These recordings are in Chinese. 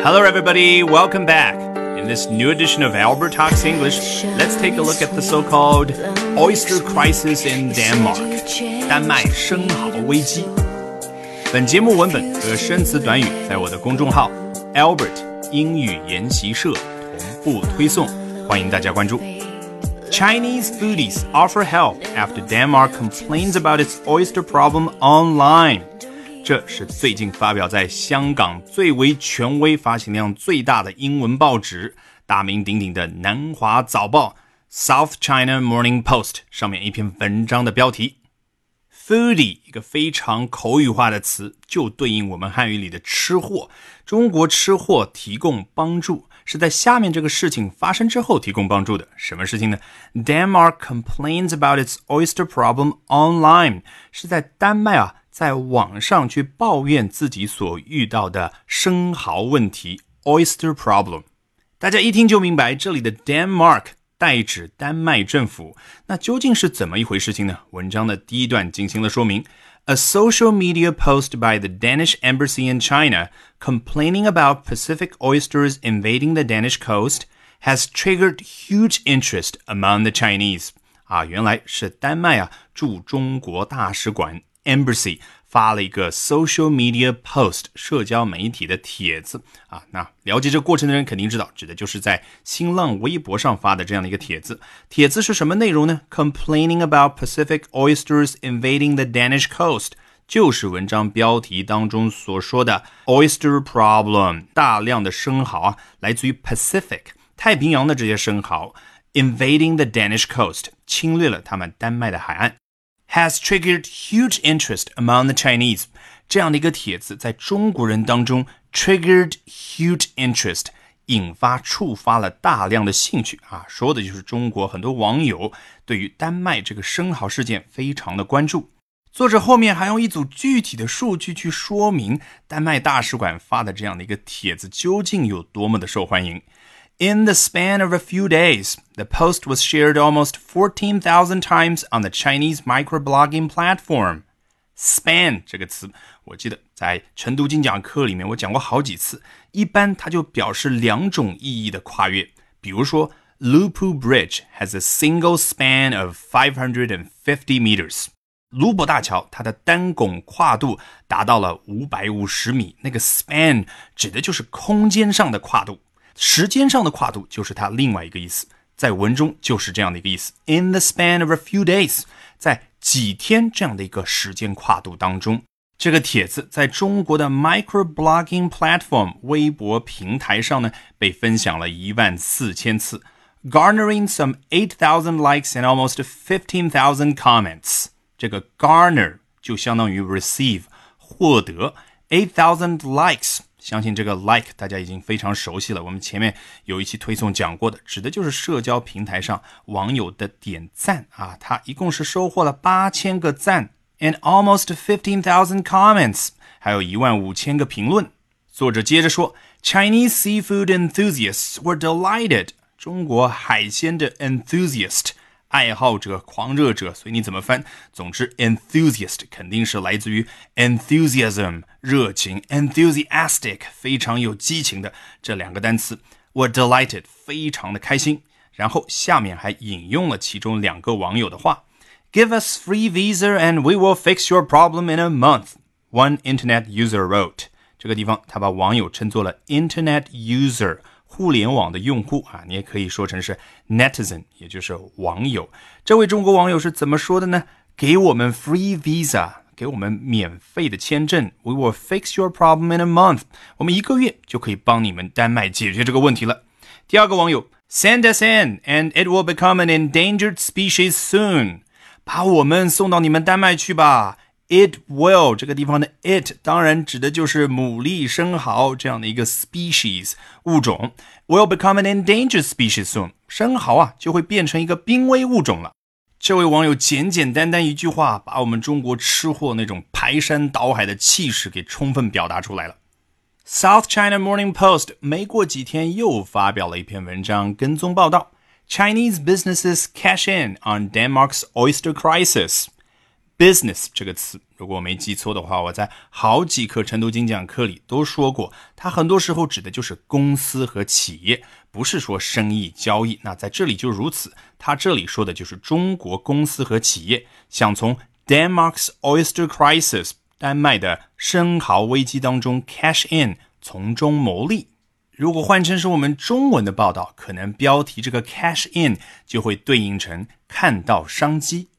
Hello, everybody. Welcome back. In this new edition of Albert Talks English, let's take a look at the so-called oyster crisis in Denmark. 丹麦生蚝危机。本节目文本和生词短语在我的公众号 Albert 英语研习社同步推送，欢迎大家关注。Chinese foodies offer help after Denmark complains about its oyster problem online. 这是最近发表在香港最为权威、发行量最大的英文报纸，大名鼎鼎的《南华早报》（South China Morning Post） 上面一篇文章的标题。Foodie 一个非常口语化的词，就对应我们汉语里的吃货。中国吃货提供帮助，是在下面这个事情发生之后提供帮助的。什么事情呢？Denmark complains about its oyster problem online，是在丹麦啊。在网上去抱怨自己所遇到的生蚝问题 （oyster problem），大家一听就明白，这里的 Denmark 代指丹麦政府。那究竟是怎么一回事情呢？文章的第一段进行了说明：A social media post by the Danish embassy in China complaining about Pacific oysters invading the Danish coast has triggered huge interest among the Chinese。啊，原来是丹麦啊驻中国大使馆。 Embassy 发了一个 social media post 社交媒体的帖子啊，那了解这过程的人肯定知道，指的就是在新浪微博上发的这样的一个帖子。帖子是什么内容呢？Complaining about Pacific oysters invading the Danish coast，就是文章标题当中所说的 oyster problem，大量的生蚝啊，来自于 Pacific 太平洋的这些生蚝 invading the Danish coast，侵略了他们丹麦的海岸。Has triggered huge interest among the Chinese。这样的一个帖子在中国人当中 triggered huge interest，引发触发了大量的兴趣啊，说的就是中国很多网友对于丹麦这个生蚝事件非常的关注。作者后面还用一组具体的数据去说明丹麦大使馆发的这样的一个帖子究竟有多么的受欢迎。In the span of a few days, the post was shared almost 14,000 times on the Chinese microblogging platform. Span 这个词，我记得在晨读精讲课里面我讲过好几次。一般它就表示两种意义的跨越。比如说，Lupu Bridge has a single span of 550 meters。卢伯大桥它的单拱跨度达到了五百五十米。那个 span 指的就是空间上的跨度。 时间上的跨度就是它另外一个意思，在文中就是这样的一个意思。In the span of a few days，在几天这样的一个时间跨度当中，这个帖子在中国的 microblogging platform 微博平台上呢，被分享了一万四千次，garnering some eight thousand likes and almost fifteen thousand comments。这个 garner 就相当于 receive 获得 eight thousand likes。 相信这个 like 大家已经非常熟悉了，我们前面有一期推送讲过的，指的就是社交平台上网友的点赞啊，他一共是收获了八千个赞，and almost fifteen thousand comments，还有一万五千个评论。作者接着说，Chinese seafood enthusiasts were delighted，中国海鲜的 enthusiast。爱好者、狂热者，随你怎么翻。总之，enthusiast 肯定是来自于 enthusiasm 热情，enthusiastic 非常有激情的这两个单词。我 delighted 非常的开心。然后下面还引用了其中两个网友的话：“Give us free visa and we will fix your problem in a month.” One internet user wrote。这个地方他把网友称作了 internet user。互联网的用户啊，你也可以说成是 netizen，也就是网友。这位中国网友是怎么说的呢？给我们 free visa，给我们免费的签证。We will fix your problem in a month。我们一个月就可以帮你们丹麦解决这个问题了。第二个网友，Send us in，and it will become an endangered species soon。把我们送到你们丹麦去吧。It will 这个地方的 it 当然指的就是牡蛎生蚝这样的一个 species 物种，will become an endangered species soon。生蚝啊就会变成一个濒危物种了。这位网友简简单单一句话，把我们中国吃货那种排山倒海的气势给充分表达出来了。South China Morning Post 没过几天又发表了一篇文章跟踪报道：Chinese businesses cash in on Denmark's oyster crisis。 Business 这个词，如果我没记错的话，我在好几课晨读精讲课里都说过，它很多时候指的就是公司和企业，不是说生意交易。那在这里就如此，它这里说的就是中国公司和企业想从 Denmark's oyster crisis 丹麦的生蚝危机当中 cash in 从中牟利。如果换成是我们中文的报道，可能标题这个 cash in 就会对应成看到商机。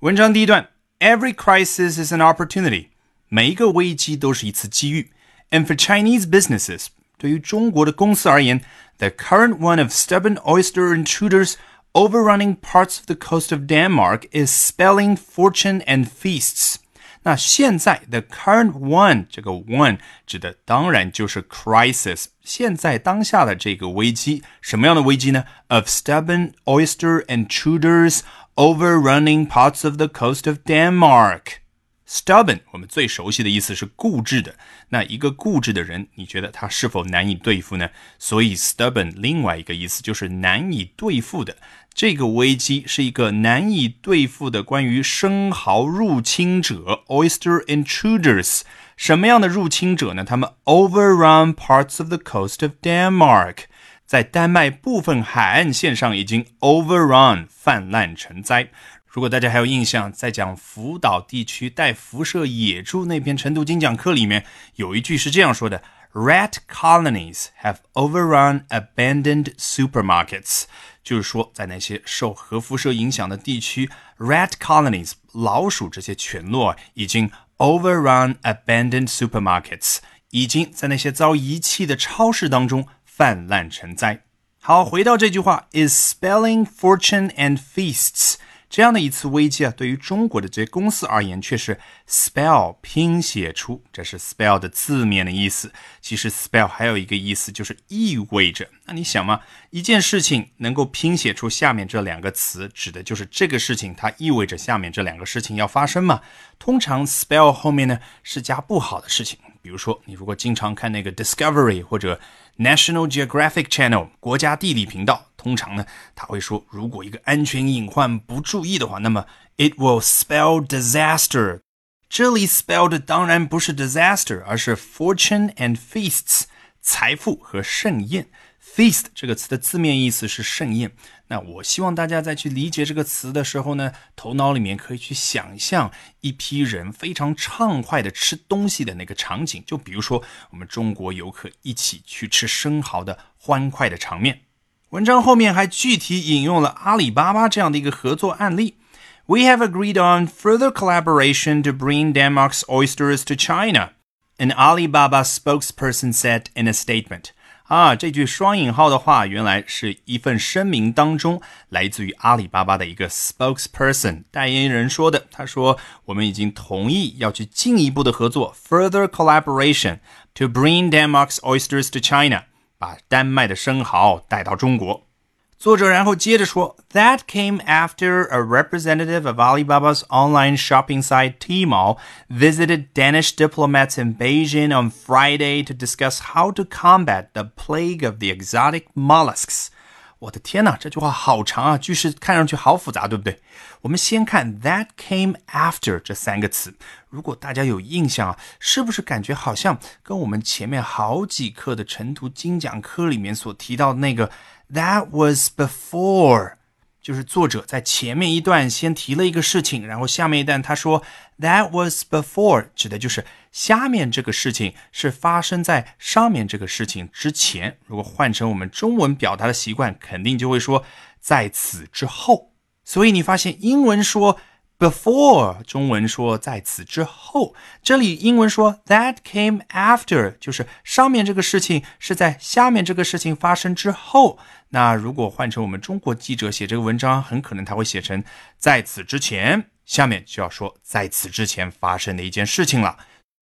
文章第一段。Every crisis is an opportunity. 每一个危机都是一次机遇。And for Chinese businesses，对于中国的公司而言，the current one of stubborn oyster intruders overrunning parts of the coast of Denmark is spelling fortune and feasts。那现在 the current one 这个 one 指的当然就是 crisis，现在当下的这个危机，什么样的危机呢？Of stubborn oyster intruders overrunning parts of the coast of Denmark. Stubborn，我们最熟悉的意思是固执的。那一个固执的人，你觉得他是否难以对付呢？所以 stubborn 另外一个意思就是难以对付的。这个危机是一个难以对付的关于生蚝入侵者 （oyster intruders）。什么样的入侵者呢？他们 overrun parts of the coast of Denmark。在丹麦部分海岸线上已经 overrun 泛滥成灾。如果大家还有印象，在讲福岛地区带辐射野猪那篇晨读精讲课里面，有一句是这样说的：“Rat colonies have overrun abandoned supermarkets。”就是说，在那些受核辐射影响的地区，rat colonies 老鼠这些群落已经 overrun abandoned supermarkets，已经在那些遭遗弃的超市当中。泛滥成灾。好，回到这句话，is spelling fortune and feasts 这样的一次危机啊，对于中国的这些公司而言，却是 spell 拼写出，这是 spell 的字面的意思。其实 spell 还有一个意思，就是意味着。那你想嘛，一件事情能够拼写出下面这两个词，指的就是这个事情它意味着下面这两个事情要发生嘛？通常 spell 后面呢是加不好的事情。比如说，你如果经常看那个 Discovery 或者 National Geographic Channel 国家地理频道，通常呢，他会说，如果一个安全隐患不注意的话，那么 it will spell disaster。这里 spell 的当然不是 disaster，而是 fortune and feasts，财富和盛宴。feast 这个词的字面意思是盛宴。那我希望大家在去理解这个词的时候呢，头脑里面可以去想象一批人非常畅快的吃东西的那个场景。就比如说我们中国游客一起去吃生蚝的欢快的场面。文章后面还具体引用了阿里巴巴这样的一个合作案例。We have agreed on further collaboration to bring Denmark's oysters to China, an Alibaba spokesperson said in a statement. 啊，这句双引号的话，原来是一份声明当中来自于阿里巴巴的一个 spokesperson 代言人说的。他说：“我们已经同意要去进一步的合作，further collaboration to bring Denmark's oysters to China，把丹麦的生蚝带到中国。”作者然后接着说，That came after a representative of Alibaba's online shopping site Tmall visited Danish diplomats in Beijing on Friday to discuss how to combat the plague of the exotic mollusks. 我的天哪，这句话好长啊，句式看上去好复杂，对不对？我们先看 that came after 这三个词，如果大家有印象啊，是不是感觉好像跟我们前面好几课的晨读精讲课里面所提到的那个 ？That was before，就是作者在前面一段先提了一个事情，然后下面一段他说 That was before，指的就是下面这个事情是发生在上面这个事情之前。如果换成我们中文表达的习惯，肯定就会说在此之后。所以你发现英文说。Before 中文说在此之后，这里英文说 that came after，就是上面这个事情是在下面这个事情发生之后。那如果换成我们中国记者写这个文章，很可能他会写成在此之前，下面就要说在此之前发生的一件事情了。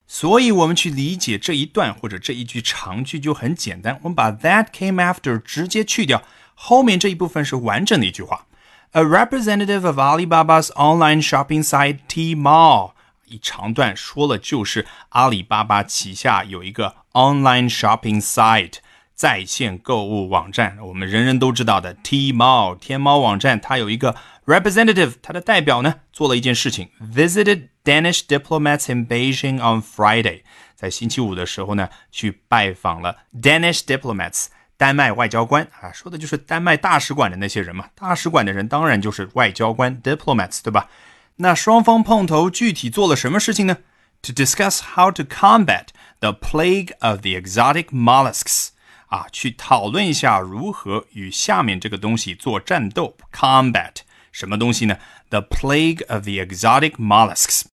所以，我们去理解这一段或者这一句长句就很简单，我们把 that came after 直接去掉，后面这一部分是完整的一句话。A representative of Alibaba's online shopping site Tmall，一长段说了就是阿里巴巴旗下有一个 online shopping site， 在线购物网站，我们人人都知道的 Tmall 天猫网站，它有一个 representative，它的代表呢做了一件事情，visited Danish diplomats in Beijing on Friday，在星期五的时候呢去拜访了 Danish diplomats。 丹麦外交官啊，说的就是丹麦大使馆的那些人嘛。大使馆的人当然就是外交官 diplomats，对吧？那双方碰头，具体做了什么事情呢？To discuss how to combat the plague of the exotic mollusks，啊，去讨论一下如何与下面这个东西做战斗。Combat 什么东西呢？The plague of the exotic mollusks。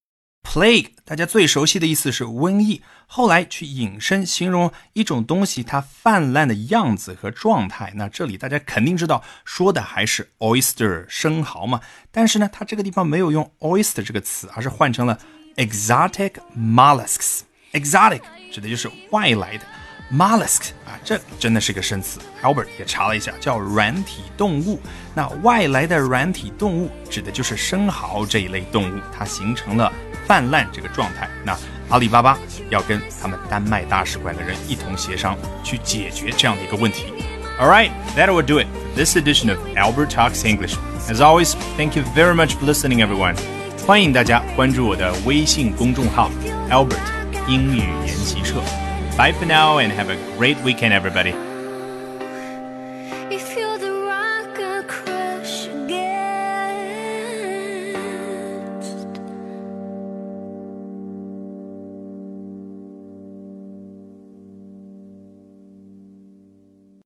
Plague，大家最熟悉的意思是瘟疫，后来去引申形容一种东西它泛滥的样子和状态。那这里大家肯定知道，说的还是 oyster 生蚝嘛。但是呢，它这个地方没有用 oyster 这个词，而是换成了 exotic mollusks。exotic 指的就是外来的。Mollusk 啊，这真的是个生词。Albert 也查了一下，叫软体动物。那外来的软体动物指的就是生蚝这一类动物，它形成了泛滥这个状态。那阿里巴巴要跟他们丹麦大使馆的人一同协商，去解决这样的一个问题。All right, that will do it. This edition of Albert Talks English. As always, thank you very much for listening, everyone. 欢迎大家关注我的微信公众号 Albert 英语研习社。Bye for now and have a great weekend, everybody.